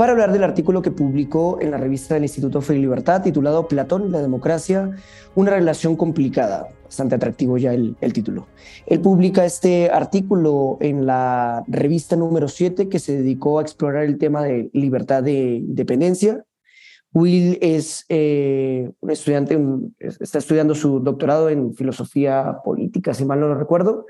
para hablar del artículo que publicó en la revista del Instituto Fe y Libertad titulado Platón y la democracia, una relación complicada. Bastante atractivo ya el, título. Él publica este artículo en la revista número 7 que se dedicó a explorar el tema de libertad de independencia. Will es eh, un estudiante, está estudiando su doctorado en filosofía política, si mal no lo recuerdo.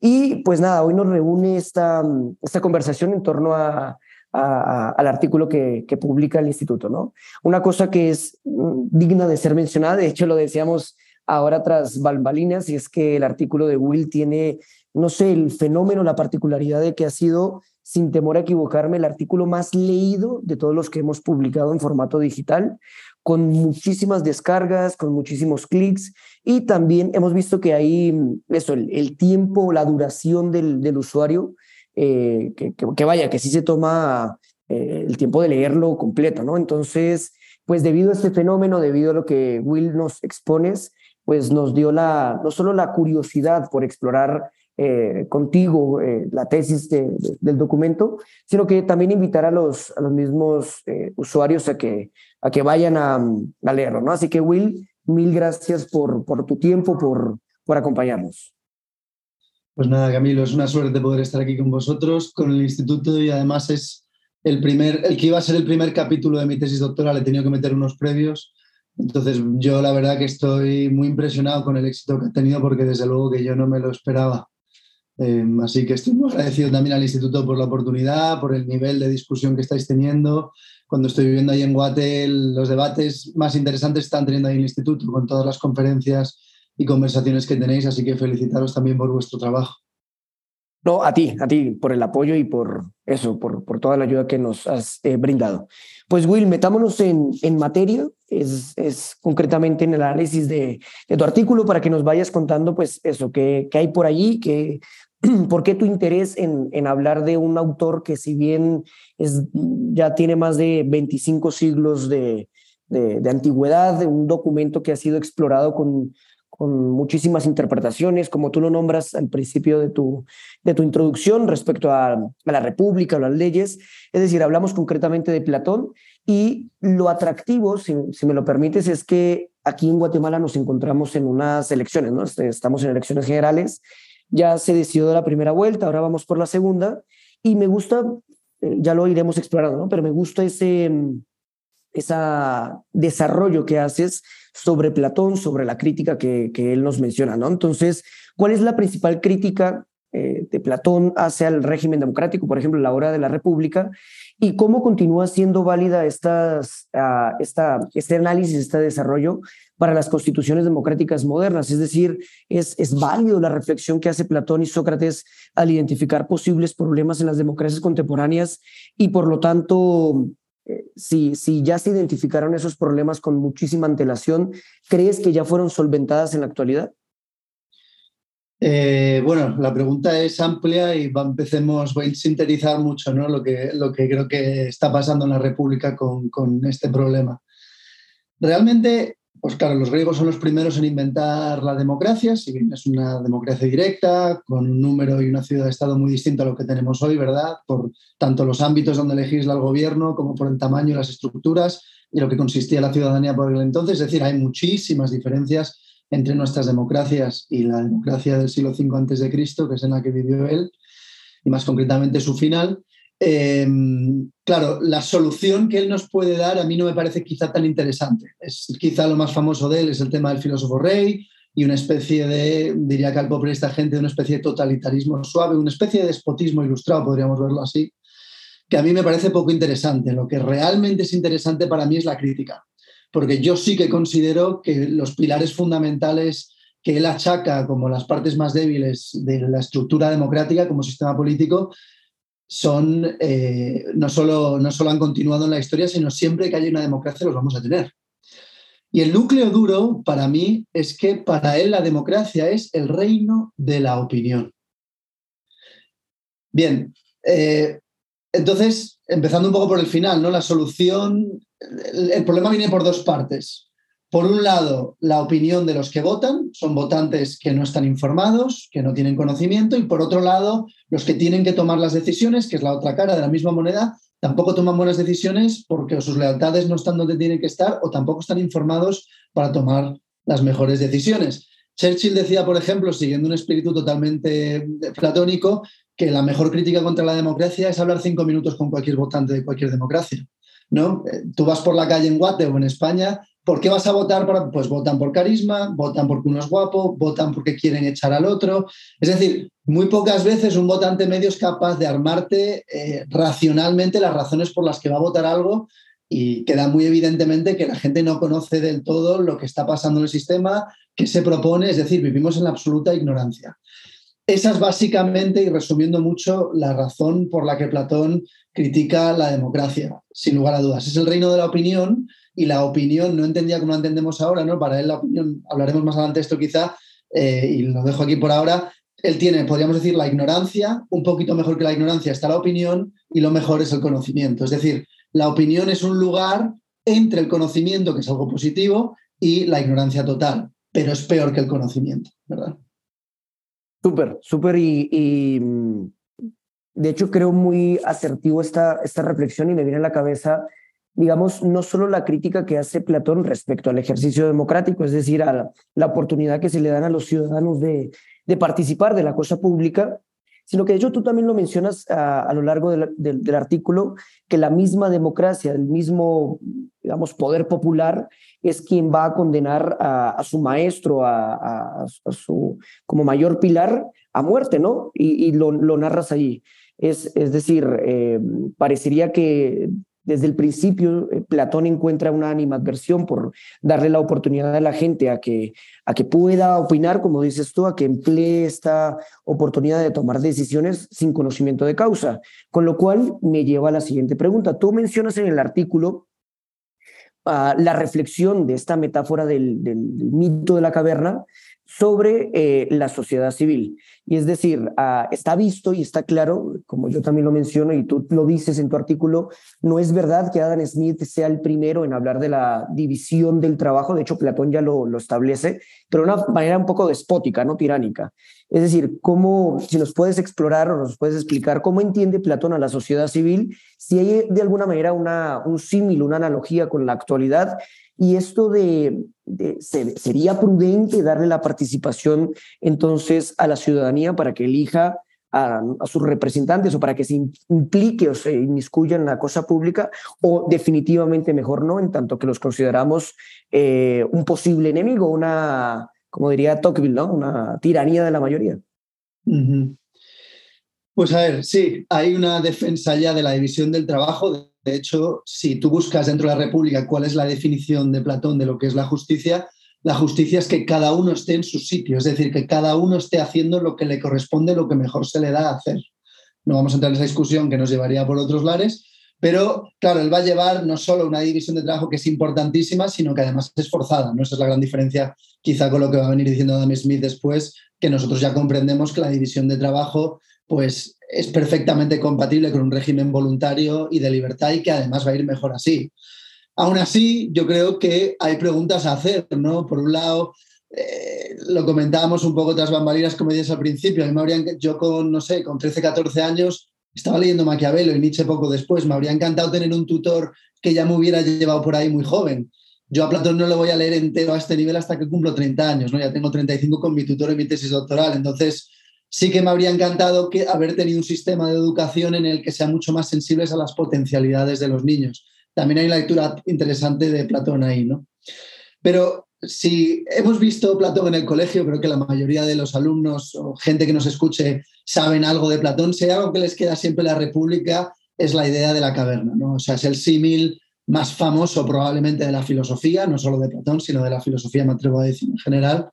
Y pues nada, hoy nos reúne esta, esta conversación en torno a al artículo que, publica el instituto, ¿no? Una cosa que es mm, digna de ser mencionada, de hecho lo decíamos ahora tras balbalinas, y es que el artículo de Will tiene, no sé, el fenómeno, la particularidad de que ha sido, sin temor a equivocarme, el artículo más leído de todos los que hemos publicado en formato digital, con muchísimas descargas, con muchísimos clics, y también hemos visto que hay, mm, eso, el, tiempo, la duración del usuario eh, que, vaya, que sí se toma eh, el tiempo de leerlo completo, ¿no? Entonces, pues debido a este fenómeno, debido a lo que Will nos expones, pues nos dio la, no solo la curiosidad por explorar eh, contigo la tesis del documento, sino que también invitar a los, a los mismos usuarios a que, a que vayan a, a, leerlo, ¿no? Así que Will, mil gracias por, por tu tiempo, por, por acompañarnos. Pues nada, Camilo, es una suerte poder estar aquí con vosotros, con el instituto y además es el primer, el que iba a ser el primer capítulo de mi tesis doctoral, he tenido que meter unos previos. Entonces yo la verdad que estoy muy impresionado con el éxito que ha tenido porque desde luego que yo no me lo esperaba. Em, así que estoy muy agradecido también al instituto por la oportunidad, por el nivel de discusión que estáis teniendo. Cuando estoy viviendo ahí en Guate, los debates más interesantes están teniendo ahí en el instituto, con todas las conferencias y conversaciones que tenéis, así que felicitaros también por vuestro trabajo. No, a ti, a ti, por el apoyo y por eso, por, por toda la ayuda que nos has eh, brindado. Pues Will, metámonos en, en materia, es, es, concretamente en el análisis de, de, tu artículo para que nos vayas contando pues eso, qué, hay por allí, que, por qué tu interés en, en hablar de un autor que si bien es, ya tiene más de 25 siglos de, de, de antigüedad, un documento que ha sido explorado con con muchísimas interpretaciones, como tú lo nombras al principio de tu, de tu introducción respecto a, la República o las leyes. Es decir, hablamos concretamente de Platón y lo atractivo, si, me lo permites, es que aquí en Guatemala nos encontramos en unas elecciones, ¿no? Este, estamos en elecciones generales, ya se decidió la primera vuelta, ahora vamos por la segunda y me gusta, eh, ya lo iremos explorando, ¿no? Pero me gusta ese, ese desarrollo que haces sobre Platón, sobre la crítica que, que él nos menciona, ¿no? Entonces, ¿cuál es la principal crítica eh, de Platón hacia el régimen democrático, por ejemplo, la hora de la República, y cómo continúa siendo válida estas, uh, esta, este análisis, este desarrollo para las constituciones democráticas modernas. Es decir, es, es válido la reflexión que hace Platón y Sócrates al identificar posibles problemas en las democracias contemporáneas y, por lo tanto, eh, si, si ya se identificaron esos problemas con muchísima antelación, ¿crees que ya fueron solventadas en la actualidad? Eh, bueno, la pregunta es amplia y empecemos, voy a sintetizar mucho ¿no? lo, que, lo que creo que está pasando en la República con, con este problema. Realmente pues claro, los griegos son los primeros en inventar la democracia, si bien es una democracia directa, con un número y una ciudad-estado muy distinto a lo que tenemos hoy, ¿verdad? Por tanto los ámbitos donde legisla el gobierno como por el tamaño y las estructuras y lo que consistía la ciudadanía por el entonces. Es decir, hay muchísimas diferencias entre nuestras democracias y la democracia del siglo V Cristo, que es en la que vivió él, y más concretamente su final. Em, claro, la solución que él nos puede dar a mí no me parece quizá tan interesante. Es quizá lo más famoso de él es el tema del filósofo rey y una especie de, diría que al esta gente, una especie de totalitarismo suave, una especie de despotismo ilustrado, podríamos verlo así, que a mí me parece poco interesante. Lo que realmente es interesante para mí es la crítica, porque yo sí que considero que los pilares fundamentales que él achaca como las partes más débiles de la estructura democrática como sistema político son, eh, no, solo, no solo han continuado en la historia, sino siempre que haya una democracia los vamos a tener. Y el núcleo duro para mí es que para él la democracia es el reino de la opinión. Bien, eh, entonces, empezando un poco por el final, ¿no? La solución, el, problema viene por dos partes. Por un lado, la opinión de los que votan, son votantes que no están informados, que no tienen conocimiento, y por otro lado, los que tienen que tomar las decisiones, que es la otra cara de la misma moneda, tampoco toman buenas decisiones porque sus lealtades no están donde tienen que estar o tampoco están informados para tomar las mejores decisiones. Churchill decía, por ejemplo, siguiendo un espíritu totalmente platónico, que la mejor crítica contra la democracia es hablar cinco minutos con cualquier votante de cualquier democracia. ¿no? Eh, tú vas por la calle en Guate o en España, ¿por qué vas a votar? Pues votan por carisma, votan porque uno es guapo, votan porque quieren echar al otro. Es decir, muy pocas veces un votante medio es capaz de armarte eh, racionalmente las razones por las que va a votar algo y queda muy evidentemente que la gente no conoce del todo lo que está pasando en el sistema, qué se propone, es decir, vivimos en la absoluta ignorancia. Esa es básicamente, y resumiendo mucho, la razón por la que Platón critica la democracia, sin lugar a dudas. Es el reino de la opinión y la opinión, no entendía como la entendemos ahora, ¿no? Para él la opinión, hablaremos más adelante de esto quizá, eh, y lo dejo aquí por ahora, él tiene, podríamos decir, la ignorancia, un poquito mejor que la ignorancia está la opinión y lo mejor es el conocimiento. Es decir, la opinión es un lugar entre el conocimiento, que es algo positivo, y la ignorancia total, pero es peor que el conocimiento, ¿verdad? Súper, súper y, mm, de hecho creo muy asertivo esta, esta reflexión y me viene a la cabeza, digamos, no solo la crítica que hace Platón respecto al ejercicio democrático, es decir, a la, oportunidad que se le dan a los ciudadanos de, de, participar de la cosa pública, sino que de hecho tú también lo mencionas a, lo largo del artículo, que la misma democracia, el mismo, digamos, poder popular es quien va a condenar a, su maestro, a, su como mayor pilar, a muerte, ¿no? Y, lo, narras allí. Es, es decir, eh, parecería que desde el principio eh, Platón encuentra una animadversión por darle la oportunidad a la gente a que, a que pueda opinar, como dices tú, a que emplee esta oportunidad de tomar decisiones sin conocimiento de causa. Con lo cual me lleva a la siguiente pregunta. Tú mencionas en el artículo la reflexión de esta metáfora del, mito de la caverna sobre eh, la sociedad civil. Y es decir, ah, está visto y está claro, como yo también lo menciono y tú lo dices en tu artículo, no es verdad que Adam Smith sea el primero en hablar de la división del trabajo, de hecho Platón ya lo, establece, pero de una manera un poco despótica, no tiránica. Es decir, cómo, si nos puedes explorar o nos puedes explicar cómo entiende Platón a la sociedad civil, si hay de alguna manera una, un símil, una analogía con la actualidad y esto de, sería prudente darle la participación entonces a la ciudadanía para que elija a, sus representantes o para que se implique o se inmiscuya en la cosa pública o definitivamente mejor no, en tanto que los consideramos eh, un posible enemigo, una, como diría Tocqueville, ¿no? una tiranía de la mayoría. Pues a ver, sí, hay una defensa ya de la división del trabajo. De hecho, si tú buscas dentro de la República cuál es la definición de Platón de lo que es la justicia, la justicia es que cada uno esté en su sitio, es decir, que cada uno esté haciendo lo que le corresponde, lo que mejor se le da a hacer. No vamos a entrar en esa discusión que nos llevaría por otros lares, pero claro, él va a llevar no solo una división de trabajo que es importantísima, sino que además es forzada. ¿no? Esa es la gran diferencia quizá con lo que va a venir diciendo Adam Smith después, que nosotros ya comprendemos que la división de trabajo pues es perfectamente compatible con un régimen voluntario y de libertad y que además va a ir mejor así. Aún así, yo creo que hay preguntas a hacer, ¿no? Por un lado, eh, lo comentábamos un poco tras bambalinas, como dices al principio, a mí me habrían, yo con, no sé, con 13, 14 años estaba leyendo Maquiavelo y Nietzsche poco después, me habría encantado tener un tutor que ya me hubiera llevado por ahí muy joven. Yo a Platón no lo voy a leer entero a este nivel hasta que cumplo 30 años, ¿no? Ya tengo 35 con mi tutor en mi tesis doctoral, entonces sí que me habría encantado que haber tenido un sistema de educación en el que sea mucho más sensibles a las potencialidades de los niños. También hay una lectura interesante de Platón ahí, ¿no? Pero si hemos visto Platón en el colegio, creo que la mayoría de los alumnos o gente que nos escuche saben algo de Platón. Si hay algo que les queda siempre la República es la idea de la caverna, ¿no? O sea, es el símil más famoso probablemente de la filosofía, no solo de Platón, sino de la filosofía, me atrevo a decir en general.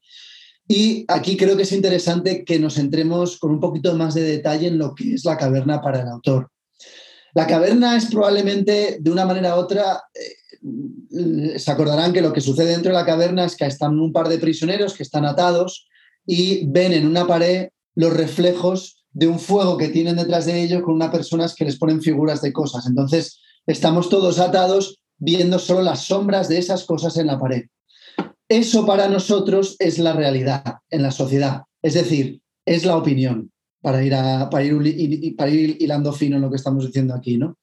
Y aquí creo que es interesante que nos entremos con un poquito más de detalle en lo que es la caverna para el autor. La caverna es probablemente, de una manera u otra, eh, se acordarán que lo que sucede dentro de la caverna es que están un par de prisioneros que están atados y ven en una pared los reflejos de un fuego que tienen detrás de ellos con unas personas que les ponen figuras de cosas. Entonces, estamos todos atados viendo solo las sombras de esas cosas en la pared. Eso para nosotros es la realidad en la sociedad, es decir, es la opinión, para ir, a, para ir, para ir hilando fino en lo que estamos diciendo aquí. ¿no?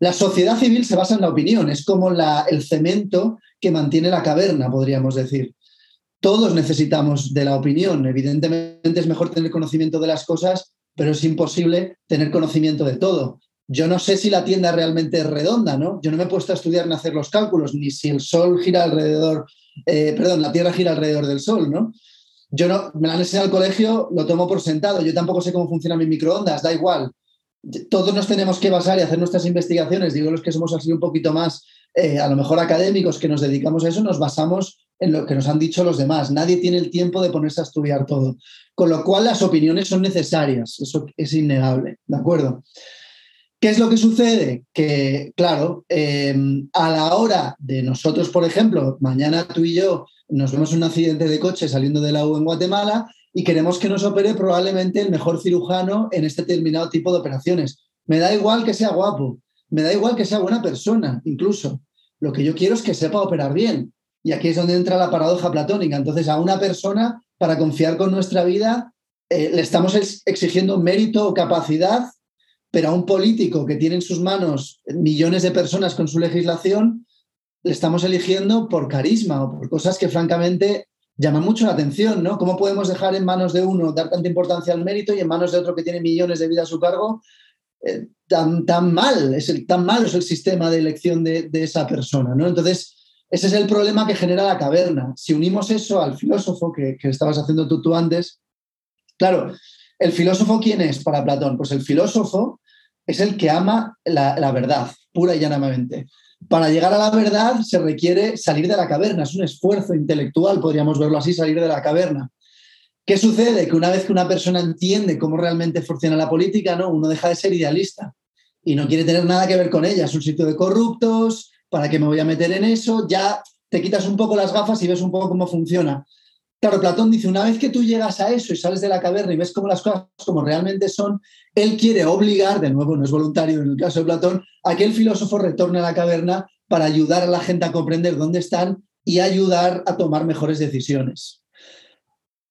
La sociedad civil se basa en la opinión, es como la, el cemento que mantiene la caverna, podríamos decir. Todos necesitamos de la opinión. Evidentemente es mejor tener conocimiento de las cosas, pero es imposible tener conocimiento de todo. Yo no sé si la tienda realmente es redonda, ¿no? Yo no me he puesto a estudiar ni a hacer los cálculos, ni si el Sol gira alrededor, eh, perdón, la Tierra gira alrededor del Sol, ¿no? Yo no, me la han al colegio, lo tomo por sentado. Yo tampoco sé cómo funciona mi microondas, da igual. Todos nos tenemos que basar y hacer nuestras investigaciones. Digo, los que somos así un poquito más, eh, a lo mejor académicos, que nos dedicamos a eso, nos basamos en lo que nos han dicho los demás. Nadie tiene el tiempo de ponerse a estudiar todo. Con lo cual las opiniones son necesarias, eso es innegable, ¿de acuerdo? ¿Qué es lo que sucede? Que, claro, em, a la hora de nosotros, por ejemplo, mañana tú y yo nos vemos un accidente de coche saliendo de la U en Guatemala y queremos que nos opere probablemente el mejor cirujano en este determinado tipo de operaciones. Me da igual que sea guapo, me da igual que sea buena persona, incluso. Lo que yo quiero es que sepa operar bien. Y aquí es donde entra la paradoja platónica. Entonces, a una persona, para confiar con nuestra vida, eh, le estamos exigiendo mérito o capacidad, pero a un político que tiene en sus manos millones de personas con su legislación, le estamos eligiendo por carisma o por cosas que francamente llaman mucho la atención, ¿no? ¿Cómo podemos dejar en manos de uno dar tanta importancia al mérito y en manos de otro que tiene millones de vidas a su cargo eh, tan, tan mal, es el, tan malo es el sistema de elección de, esa persona, ¿no? Entonces, ese es el problema que genera la caverna. Si unimos eso al filósofo que, estabas haciendo tú, tú antes, claro, ¿el filósofo quién es para Platón? Pues el filósofo es el que ama la, verdad, pura y llanamente. Para llegar a la verdad se requiere salir de la caverna, es un esfuerzo intelectual, podríamos verlo así, salir de la caverna. ¿Qué sucede? Que una vez que una persona entiende cómo realmente funciona la política, ¿no? uno deja de ser idealista y no quiere tener nada que ver con ella. Es un sitio de corruptos, ¿para qué me voy a meter en eso? Ya te quitas un poco las gafas y ves un poco cómo funciona. Claro, Platón dice, una vez que tú llegas a eso y sales de la caverna y ves cómo las cosas como realmente son, él quiere obligar, de nuevo no es voluntario en el caso de Platón, a que el filósofo retorne a la caverna para ayudar a la gente a comprender dónde están y ayudar a tomar mejores decisiones.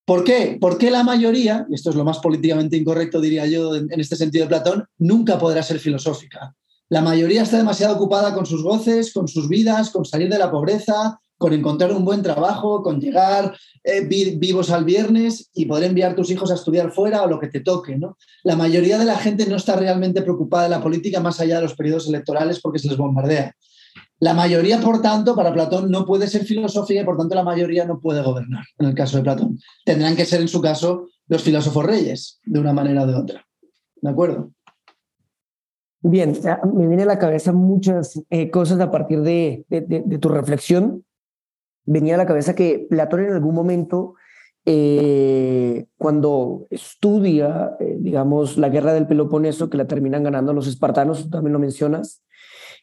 ¿Por qué? Porque la mayoría, y esto es lo más políticamente incorrecto diría yo en este sentido de Platón, nunca podrá ser filosófica. La mayoría está demasiado ocupada con sus goces, con sus vidas, con salir de la pobreza, con encontrar un buen trabajo, con llegar eh, vivos al viernes y poder enviar tus hijos a estudiar fuera o lo que te toque. ¿no? La mayoría de la gente no está realmente preocupada de la política más allá de los periodos electorales porque se les bombardea. La mayoría, por tanto, para Platón no puede ser filosofía y por tanto la mayoría no puede gobernar, en el caso de Platón. Tendrán que ser, en su caso, los filósofos reyes, de una manera o de otra. ¿De acuerdo? Bien, me viene a la cabeza muchas eh, cosas a partir de, tu reflexión. Venía a la cabeza que Platón en algún momento, eh, cuando estudia, eh, digamos, la guerra del Peloponeso, que la terminan ganando los espartanos, también lo mencionas,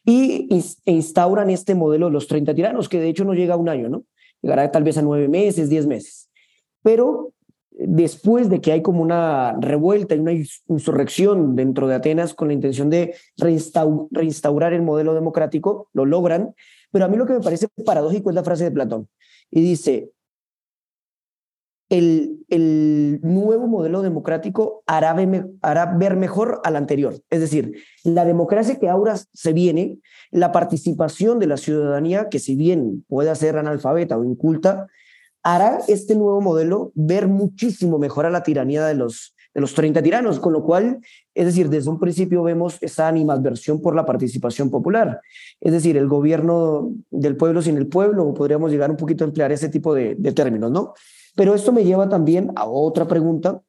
y e instauran este modelo de los 30 tiranos, que de hecho no llega a un año, ¿no? Llegará tal vez a nueve meses, diez meses. Pero después de que hay como una revuelta y una insurrección dentro de Atenas con la intención de reinstaurar el modelo democrático, lo logran, pero a mí lo que me parece paradójico es la frase de Platón. Y dice, el, el nuevo modelo democrático hará hará ver mejor al anterior. Es decir, la democracia que ahora se viene, la participación de la ciudadanía, que si bien puede ser analfabeta o inculta, hará este nuevo modelo ver muchísimo mejor a la tiranía de los, de los 30 tiranos, con lo cual, es decir, desde un principio vemos esa animadversión por la participación popular, es decir, el gobierno del pueblo sin el pueblo, podríamos llegar un poquito a emplear ese tipo de, de términos, ¿no? Pero esto me lleva también a otra pregunta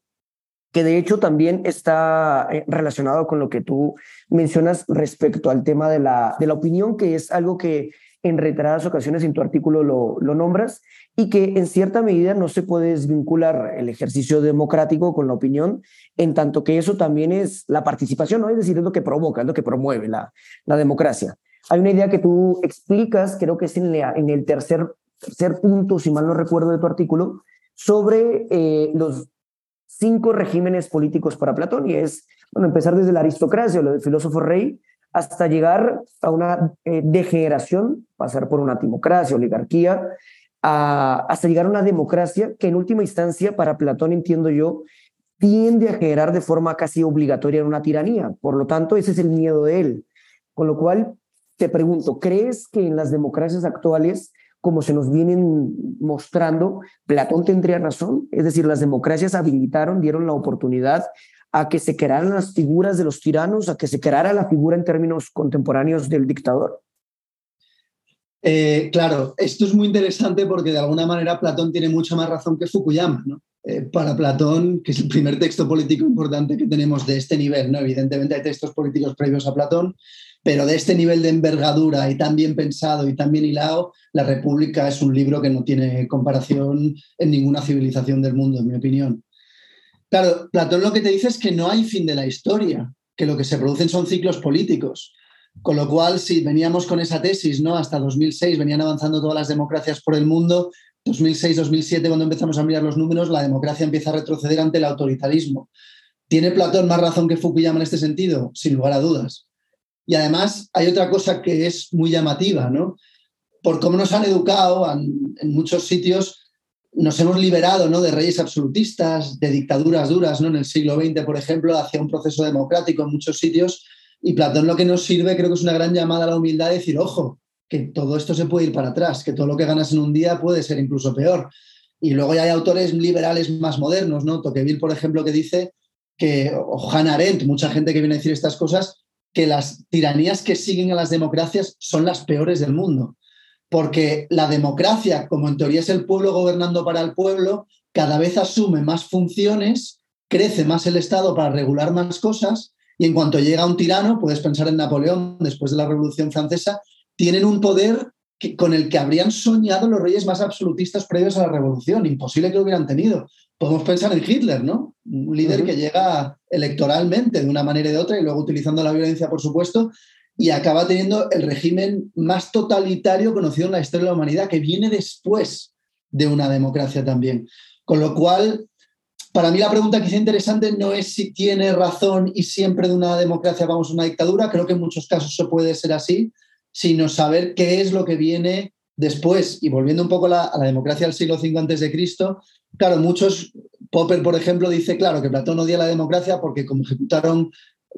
que de hecho también está eh, relacionado con lo que tú mencionas respecto al tema de la, de la opinión, que es algo que en reiteradas ocasiones en tu artículo lo, nombras, y que en cierta medida no se puede desvincular el ejercicio democrático con la opinión, en tanto que eso también es la participación, ¿no? es decir, es lo que provoca, es lo que promueve la, la democracia. Hay una idea que tú explicas, creo que es en, en el tercer, tercer punto, si mal no recuerdo de tu artículo, sobre eh, los cinco regímenes políticos para Platón, y es, bueno, empezar desde la aristocracia, lo del filósofo rey, hasta llegar a una eh, degeneración, pasar por una timocracia, oligarquía, hasta llegar a una democracia que en última instancia, para Platón, entiendo yo, tiende a generar de forma casi obligatoria una tiranía. Por lo tanto, ese es el miedo de él. Con lo cual, te pregunto, ¿crees que en las democracias actuales, como se nos vienen mostrando, Platón tendría razón? Es decir, las democracias habilitaron, dieron la oportunidad a que se crearan las figuras de los tiranos, a que se creara la figura en términos contemporáneos del dictador? Eh, claro, esto es muy interesante porque de alguna manera Platón tiene mucha más razón que Fukuyama. ¿no? Eh, para Platón, que es el primer texto político importante que tenemos de este nivel, ¿no? evidentemente hay textos políticos previos a Platón, pero de este nivel de envergadura y tan bien pensado y tan bien hilado, La República es un libro que no tiene comparación en ninguna civilización del mundo, en mi opinión. Claro, Platón lo que te dice es que no hay fin de la historia, que lo que se producen son ciclos políticos. Con lo cual, si veníamos con esa tesis, ¿no? Hasta 2006 venían avanzando todas las democracias por el mundo. 2006-2007, cuando empezamos a mirar los números, la democracia empieza a retroceder ante el autoritarismo. ¿Tiene Platón más razón que Fukuyama en este sentido? Sin lugar a dudas. Y además hay otra cosa que es muy llamativa, ¿no? Por cómo nos han educado en, en muchos sitios nos hemos liberado ¿no? de reyes absolutistas, de dictaduras duras, ¿no? en el siglo XX, por ejemplo, hacia un proceso democrático en muchos sitios. Y Platón lo que nos sirve creo que es una gran llamada a la humildad de decir, ojo, que todo esto se puede ir para atrás, que todo lo que ganas en un día puede ser incluso peor. Y luego ya hay autores liberales más modernos, ¿no? Tocqueville, por ejemplo, que dice que, o Hannah Arendt, mucha gente que viene a decir estas cosas, que las tiranías que siguen a las democracias son las peores del mundo porque la democracia, como en teoría es el pueblo gobernando para el pueblo, cada vez asume más funciones, crece más el Estado para regular más cosas, y en cuanto llega un tirano, puedes pensar en Napoleón después de la Revolución Francesa, tienen un poder con el que habrían soñado los reyes más absolutistas previos a la Revolución, imposible que lo hubieran tenido. Podemos pensar en Hitler, ¿no? Un líder que llega electoralmente de una manera y de otra y luego utilizando la violencia, por supuesto, y acaba teniendo el régimen más totalitario conocido en la historia de la humanidad, que viene después de una democracia también. Con lo cual, para mí la pregunta quizá interesante no es si tiene razón y siempre de una democracia vamos a una dictadura, creo que en muchos casos eso puede ser así, sino saber qué es lo que viene después. Y volviendo un poco a la, democracia del siglo V Cristo, claro, muchos, Popper, por ejemplo, dice, claro, que Platón odia la democracia porque como ejecutaron,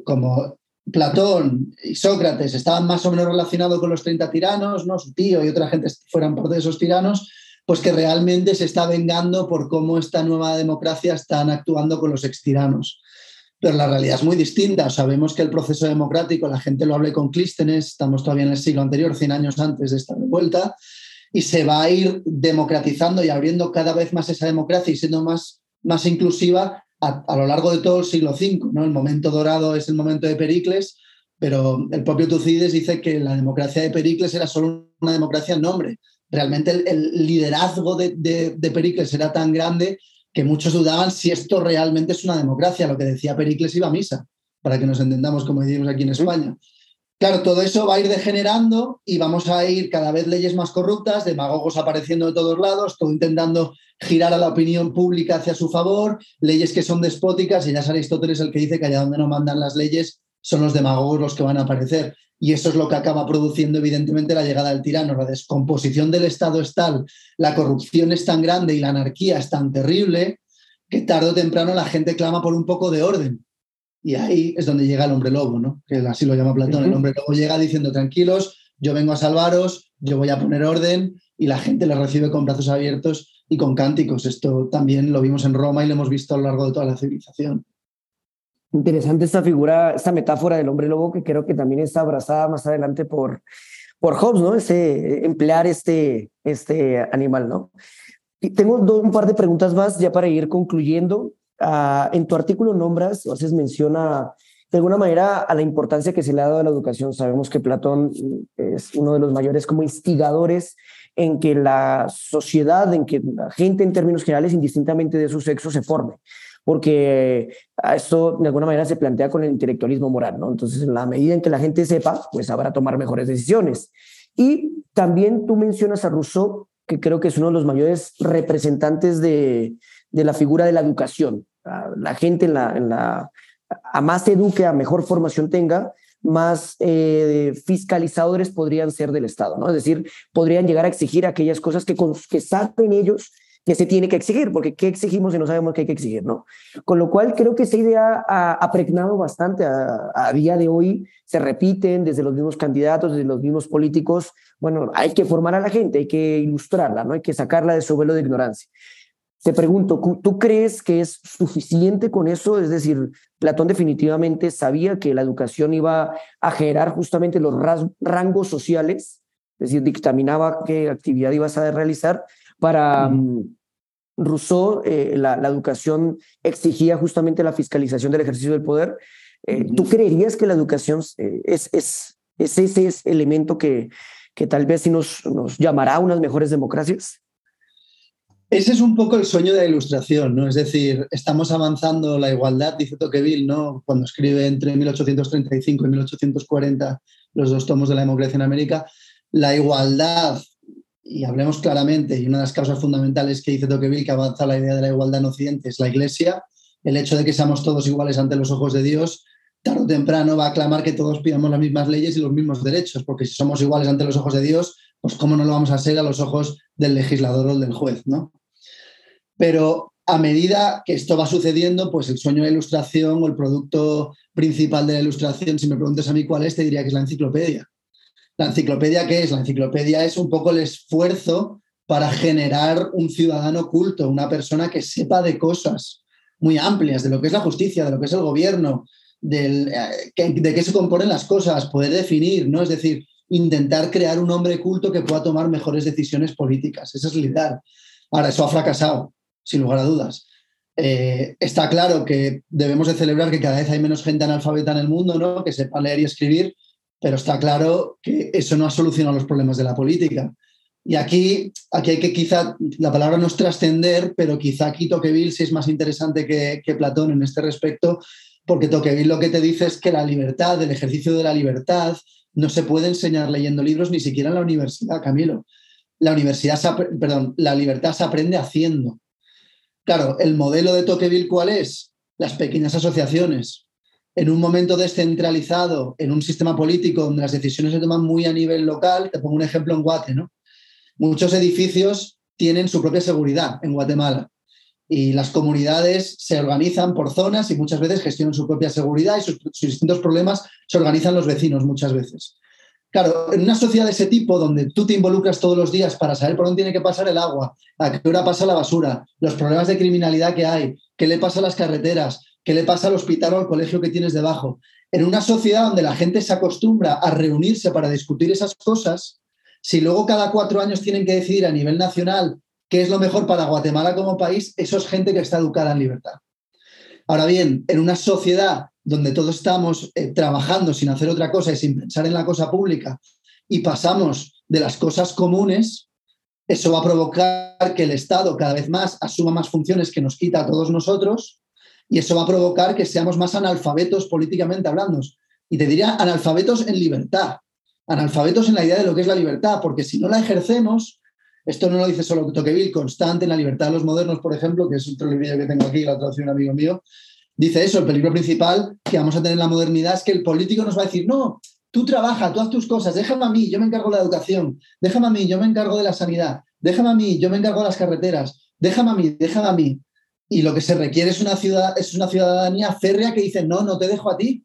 como Platón y Sócrates estaban más o menos relacionados con los 30 tiranos, ¿no? su tío y otra gente fueran parte de esos tiranos, pues que realmente se está vengando por cómo esta nueva democracia están actuando con los extiranos. Pero la realidad es muy distinta. Sabemos que el proceso democrático, la gente lo hablé con Clístenes, estamos todavía en el siglo anterior, 100 años antes de esta revuelta, y se va a ir democratizando y abriendo cada vez más esa democracia y siendo más, más inclusiva a, lo largo de todo el siglo V. ¿no? El momento dorado es el momento de Pericles, pero el propio Tucídides dice que la democracia de Pericles era solo una democracia en nombre. Realmente el, liderazgo de, de, Pericles era tan grande que muchos dudaban si esto realmente es una democracia. Lo que decía Pericles iba a misa, para que nos entendamos como decimos aquí en España. Claro, todo eso va a ir degenerando y vamos a ir cada vez leyes más corruptas, demagogos apareciendo de todos lados, todo intentando girar a la opinión pública hacia su favor, leyes que son despóticas, y ya es Aristóteles el que dice que allá donde no mandan las leyes son los demagogos los que van a aparecer. Y eso es lo que acaba produciendo, evidentemente, la llegada del tirano. La descomposición del Estado es tal, la corrupción es tan grande y la anarquía es tan terrible que tarde o temprano la gente clama por un poco de orden. Y ahí es donde llega el hombre lobo, ¿no? que así lo llama Platón. El hombre lobo llega diciendo, tranquilos, yo vengo a salvaros, yo voy a poner orden, y la gente le recibe con brazos abiertos y con cánticos. Esto también lo vimos en Roma y lo hemos visto a lo largo de toda la civilización. Interesante esta figura, esta metáfora del hombre lobo que creo que también está abrazada más adelante por, por Hobbes, ¿no? Ese, emplear este, este animal, ¿no? Y tengo un par de preguntas más ya para ir concluyendo. Ah, en tu artículo nombras o haces mención a de alguna manera a la importancia que se le ha dado a la educación. Sabemos que Platón es uno de los mayores como instigadores en que la sociedad, en que la gente en términos generales, indistintamente de su sexo, se forme porque esto de alguna manera se plantea con el intelectualismo moral, ¿no? Entonces, en la medida en que la gente sepa, pues sabrá tomar mejores decisiones. Y también tú mencionas a Rousseau, que creo que es uno de los mayores representantes de, de la figura de la educación. La gente en la, en a más eduque, a mejor formación tenga, más eh, fiscalizadores podrían ser del Estado, ¿no? Es decir, podrían llegar a exigir aquellas cosas que, que saben ellos que se tiene que exigir, porque ¿qué exigimos si no sabemos qué hay que exigir? ¿no? Con lo cual creo que esa idea ha, pregnado bastante. A, día de hoy se repiten desde los mismos candidatos, desde los mismos políticos. Bueno, hay que formar a la gente, hay que ilustrarla, ¿no? hay que sacarla de su velo de ignorancia. Te pregunto, ¿tú crees que es suficiente con eso? Es decir, Platón definitivamente sabía que la educación iba a generar justamente los rangos sociales, es decir, dictaminaba qué actividad ibas a realizar, para mm, Rousseau, eh, la, educación exigía justamente la fiscalización del ejercicio del poder. Eh, ¿Tú creerías que la educación eh, es, es, es, ese elemento que, que tal vez sí nos, nos llamará a unas mejores democracias? Ese es un poco el sueño de la ilustración, ¿no? Es decir, estamos avanzando la igualdad, dice Tocqueville, ¿no? Cuando escribe entre 1835 y 1840 los dos tomos de la democracia en América, la igualdad y hablemos claramente, y una de las causas fundamentales que dice Tocqueville que avanza la idea de la igualdad en Occidente es la Iglesia, el hecho de que seamos todos iguales ante los ojos de Dios, tarde o temprano va a aclamar que todos pidamos las mismas leyes y los mismos derechos, porque si somos iguales ante los ojos de Dios, pues cómo no lo vamos a ser a los ojos del legislador o del juez, ¿no? Pero a medida que esto va sucediendo, pues el sueño de la ilustración o el producto principal de la ilustración, si me preguntas a mí cuál es, te diría que es la enciclopedia. ¿La enciclopedia qué es? La enciclopedia es un poco el esfuerzo para generar un ciudadano culto, una persona que sepa de cosas muy amplias, de lo que es la justicia, de lo que es el gobierno, eh, de qué se componen las cosas, poder definir, ¿no? Es decir, intentar crear un hombre culto que pueda tomar mejores decisiones políticas. Esa es la idea. Ahora, eso ha fracasado, sin lugar a dudas. Eh, está claro que debemos de celebrar que cada vez hay menos gente analfabeta en el mundo, ¿no? Que sepa leer y escribir, pero está claro que eso no ha solucionado los problemas de la política. Y aquí, aquí hay que quizá, la palabra no es trascender, pero quizá aquí Tocqueville sí es más interesante que, Platón en este respecto, porque Tocqueville lo que te dice es que la libertad, el ejercicio de la libertad, no se puede enseñar leyendo libros ni siquiera en la universidad, Camilo. La universidad, perdón, la libertad se aprende haciendo. Claro, el modelo de Tocqueville, ¿cuál es? Las pequeñas asociaciones, en un momento descentralizado, en un sistema político donde las decisiones se toman muy a nivel local, te pongo un ejemplo en Guate, ¿no? Muchos edificios tienen su propia seguridad en Guatemala y las comunidades se organizan por zonas y muchas veces gestionan su propia seguridad y sus, distintos problemas se organizan los vecinos muchas veces. Claro, en una sociedad de ese tipo, donde tú te involucras todos los días para saber por dónde tiene que pasar el agua, a qué hora pasa la basura, los problemas de criminalidad que hay, qué le pasa a las carreteras, qué le pasa al hospital o al colegio que tienes debajo. En una sociedad donde la gente se acostumbra a reunirse para discutir esas cosas, si luego cada cuatro años tienen que decidir a nivel nacional qué es lo mejor para Guatemala como país, eso es gente que está educada en libertad. Ahora bien, en una sociedad donde todos estamos eh, trabajando sin hacer otra cosa y sin pensar en la cosa pública y pasamos de las cosas comunes, eso va a provocar que el Estado cada vez más asuma más funciones que nos quita a todos nosotros y eso va a provocar que seamos más analfabetos políticamente hablando. Y te diría analfabetos en libertad, analfabetos en la idea de lo que es la libertad, porque si no la ejercemos, esto no lo dice solo Tocqueville, constante en la libertad de los modernos, por ejemplo, que es otro libro que tengo aquí, la traducción de un amigo mío, dice eso, el peligro principal que vamos a tener en la modernidad es que el político nos va a decir, no, tú trabaja, tú haz tus cosas, déjame a mí, yo me encargo de la educación, déjame a mí, yo me encargo de la sanidad, déjame a mí, yo me encargo de las carreteras, déjame a mí, déjame a mí. Y lo que se requiere es una, ciudad, es una ciudadanía férrea que dice, no, no te dejo a ti,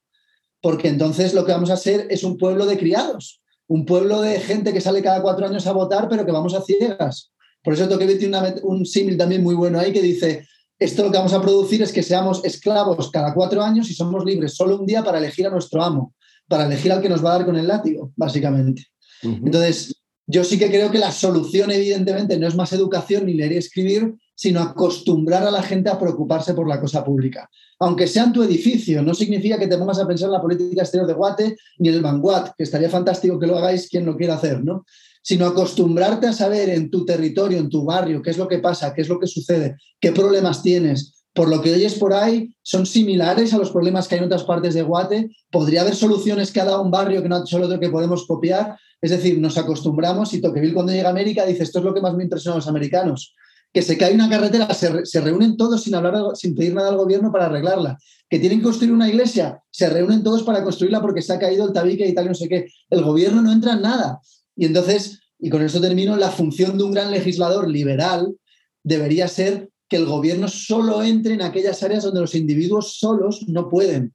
porque entonces lo que vamos a ser es un pueblo de criados, un pueblo de gente que sale cada cuatro años a votar, pero que vamos a ciegas. Por eso que tiene un símil también muy bueno ahí que dice, esto lo que vamos a producir es que seamos esclavos cada cuatro años y somos libres solo un día para elegir a nuestro amo, para elegir al que nos va a dar con el látigo, básicamente. Entonces, yo sí que creo que la solución, evidentemente, no es más educación ni leer y escribir, sino acostumbrar a la gente a preocuparse por la cosa pública. Aunque sea en tu edificio, no significa que te pongas a pensar en la política exterior de Guate ni en el Vanguard, que estaría fantástico que lo hagáis quien lo quiera hacer, ¿no? Sino acostumbrarte a saber en tu territorio, en tu barrio, qué es lo que pasa, qué es lo que sucede, qué problemas tienes. Por lo que oyes por ahí, son similares a los problemas que hay en otras partes de Guate. Podría haber soluciones que ha dado un barrio que no solo otro que podemos copiar. Es decir, nos acostumbramos y Toqueville cuando llega a América dice, esto es lo que más me impresiona a los americanos que se cae una carretera, se, reúnen todos sin, hablar, sin pedir nada al gobierno para arreglarla, que tienen que construir una iglesia, se reúnen todos para construirla porque se ha caído el tabique y tal, no sé qué. El gobierno no entra en nada. Y entonces, y con eso termino, la función de un gran legislador liberal debería ser que el gobierno solo entre en aquellas áreas donde los individuos solos no pueden.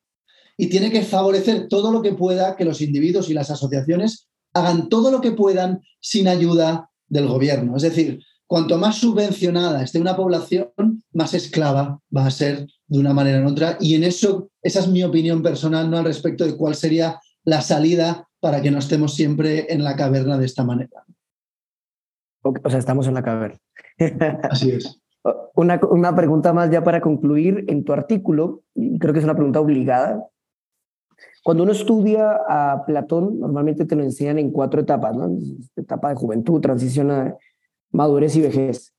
Y tiene que favorecer todo lo que pueda que los individuos y las asociaciones hagan todo lo que puedan sin ayuda del gobierno. Es decir, cuanto más subvencionada esté una población, más esclava va a ser de una manera u otra. Y en eso, esa es mi opinión personal, ¿no? Al respecto de cuál sería la salida para que no estemos siempre en la caverna de esta manera. O sea, estamos en la caverna. Así es. Una, una pregunta más ya para concluir. En tu artículo, creo que es una pregunta obligada, cuando uno estudia a Platón, normalmente te lo enseñan en cuatro etapas, ¿no? Etapa de juventud, transición a madurez y vejez.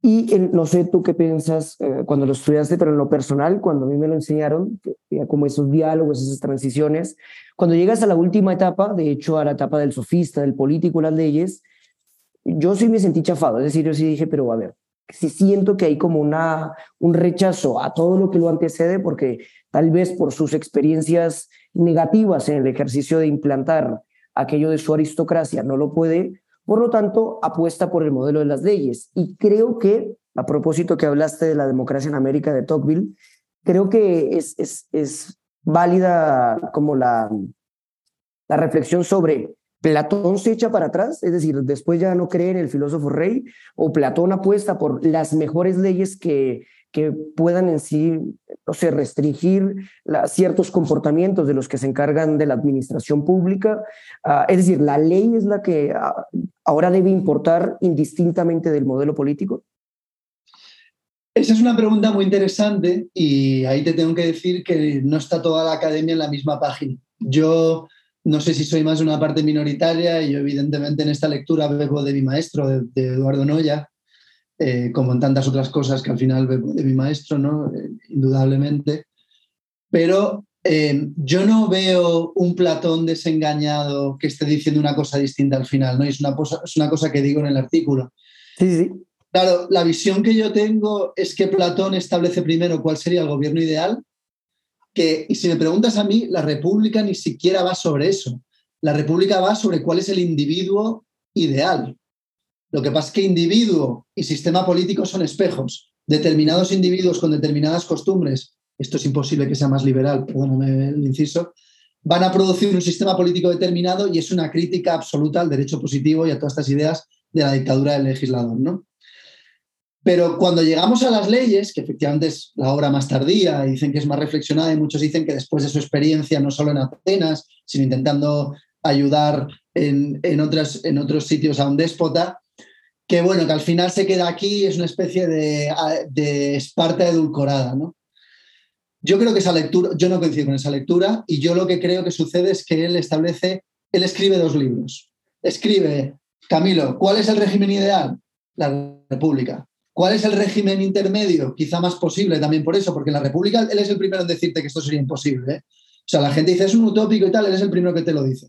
Y no sé tú qué piensas eh, cuando lo estudiaste, pero en lo personal, cuando a mí me lo enseñaron, como esos diálogos, esas transiciones, cuando llegas a la última etapa, de hecho a la etapa del sofista, del político, las leyes, yo sí me sentí chafado, es decir, yo sí dije, pero a ver, sí siento que hay como una, un rechazo a todo lo que lo antecede, porque tal vez por sus experiencias negativas en el ejercicio de implantar aquello de su aristocracia no lo puede, por lo tanto, apuesta por el modelo de las leyes. Y creo que, a propósito que hablaste de la democracia en América de Tocqueville, creo que es, es, es válida como la, la reflexión sobre Platón se echa para atrás, es decir, después ya no cree en el filósofo rey, o Platón apuesta por las mejores leyes que, que puedan en sí, o sea, restringir ciertos comportamientos de los que se encargan de la administración pública. Ah, es decir, la ley es la que ah, ahora debe importar indistintamente del modelo político. Esa es una pregunta muy interesante y ahí te tengo que decir que no está toda la academia en la misma página. Yo no sé si soy más de una parte minoritaria y yo evidentemente en esta lectura bebo de mi maestro, de Eduardo Noya, eh, como en tantas otras cosas que al final de mi maestro, ¿no? Eh, indudablemente. Pero eh, yo no veo un Platón desengañado que esté diciendo una cosa distinta al final, ¿no? Y es una, cosa, es una cosa que digo en el artículo. Sí, sí. Claro, la visión que yo tengo es que Platón establece primero cuál sería el gobierno ideal, que, y si me preguntas a mí, la república ni siquiera va sobre eso. La república va sobre cuál es el individuo ideal. Lo que pasa es que individuo y sistema político son espejos. Determinados individuos con determinadas costumbres, esto es imposible que sea más liberal, perdóname el inciso, van a producir un sistema político determinado y es una crítica absoluta al derecho positivo y a todas estas ideas de la dictadura del legislador. ¿no? Pero cuando llegamos a las leyes, que efectivamente es la obra más tardía, dicen que es más reflexionada, y muchos dicen que después de su experiencia, no solo en Atenas, sino intentando ayudar en otros sitios a un déspota, que bueno, que al final se queda aquí, es una especie de, Esparta edulcorada, ¿no? Yo creo que esa lectura, yo no coincido con esa lectura y yo lo que creo que sucede es que él establece, él escribe dos libros. Escribe, Camilo, ¿cuál es el régimen ideal? La República. ¿Cuál es el régimen intermedio? Quizá más posible también por eso, porque en la República él es el primero en decirte que esto sería imposible. ¿eh? O sea, la gente dice, es un utópico y tal, él es el primero que te lo dice.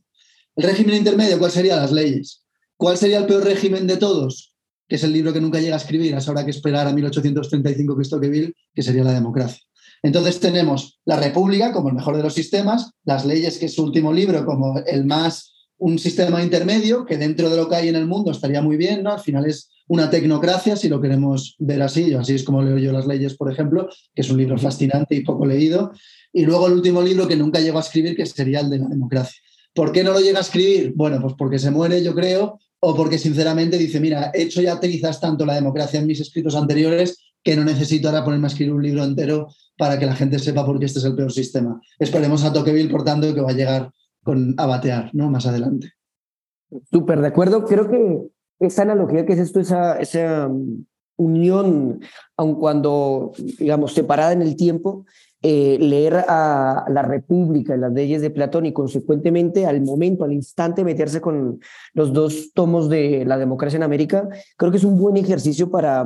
El régimen intermedio, ¿cuál sería? Las leyes. ¿Cuál sería el peor régimen de todos? Que es el libro que nunca llega a escribir, ahora que esperar a 1835 que Tocqueville, que sería la democracia. Entonces tenemos la República como el mejor de los sistemas, las leyes, que es su último libro, como el más, un sistema intermedio, que dentro de lo que hay en el mundo estaría muy bien, ¿no? Al final es una tecnocracia, si lo queremos ver así, así es como leo yo las leyes, por ejemplo, que es un libro fascinante y poco leído. Y luego el último libro que nunca llegó a escribir, que sería el de la democracia. ¿Por qué no lo llega a escribir? Bueno, pues porque se muere, yo creo, o porque sinceramente dice, mira, he hecho ya trizas tanto la democracia en mis escritos anteriores que no necesito ahora ponerme a escribir un libro entero para que la gente sepa por qué este es el peor sistema. Esperemos a Tocqueville, por tanto, que va a llegar con, a batear ¿no? más adelante. Súper de acuerdo. Creo que esa analogía que es esto, esa, esa, unión, aun cuando, digamos, separada en el tiempo, eh, leer a la República las leyes de Platón y consecuentemente al momento, al instante, meterse con los dos tomos de la democracia en América, creo que es un buen ejercicio para,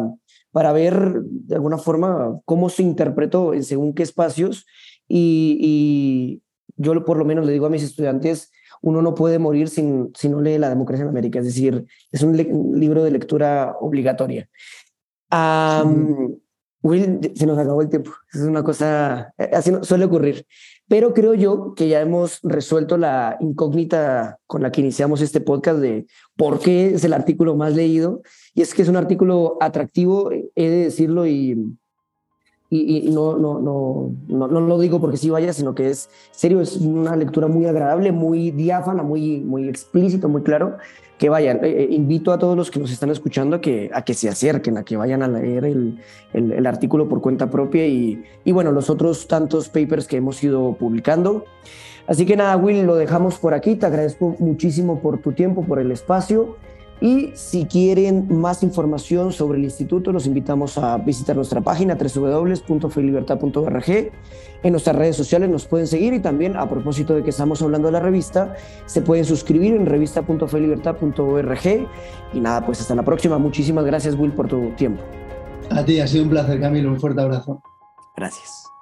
para ver de alguna forma cómo se interpretó en según qué espacios. Y, y yo por lo menos le digo a mis estudiantes, uno no puede morir sin, si no lee La democracia en América, es decir, es un, libro de lectura obligatoria. Will, se nos acabó el tiempo. Es una cosa, eh, así suele ocurrir. Pero creo yo que ya hemos resuelto la incógnita con la que iniciamos este podcast de por qué es el artículo más leído. Y es que es un artículo atractivo, he de decirlo, y, y, no, no, no, no, no lo digo porque sí vaya, sino que es serio, es una lectura muy agradable, muy diáfana, muy, muy explícito, muy claro que vayan. Eh, eh, invito a todos los que nos están escuchando a que, a que se acerquen, a que vayan a leer el, el, artículo por cuenta propia y, y, bueno, los otros tantos papers que hemos ido publicando. Así que nada, Will, lo dejamos por aquí. Te agradezco muchísimo por tu tiempo, por el espacio. Y si quieren más información sobre el instituto, los invitamos a visitar nuestra página www.felibertad.org. En nuestras redes sociales nos pueden seguir y también a propósito de que estamos hablando de la revista, se pueden suscribir en revista.felibertad.org. Y nada, pues hasta la próxima. Muchísimas gracias Will por tu tiempo. A ti, ha sido un placer Camilo, un fuerte abrazo. Gracias.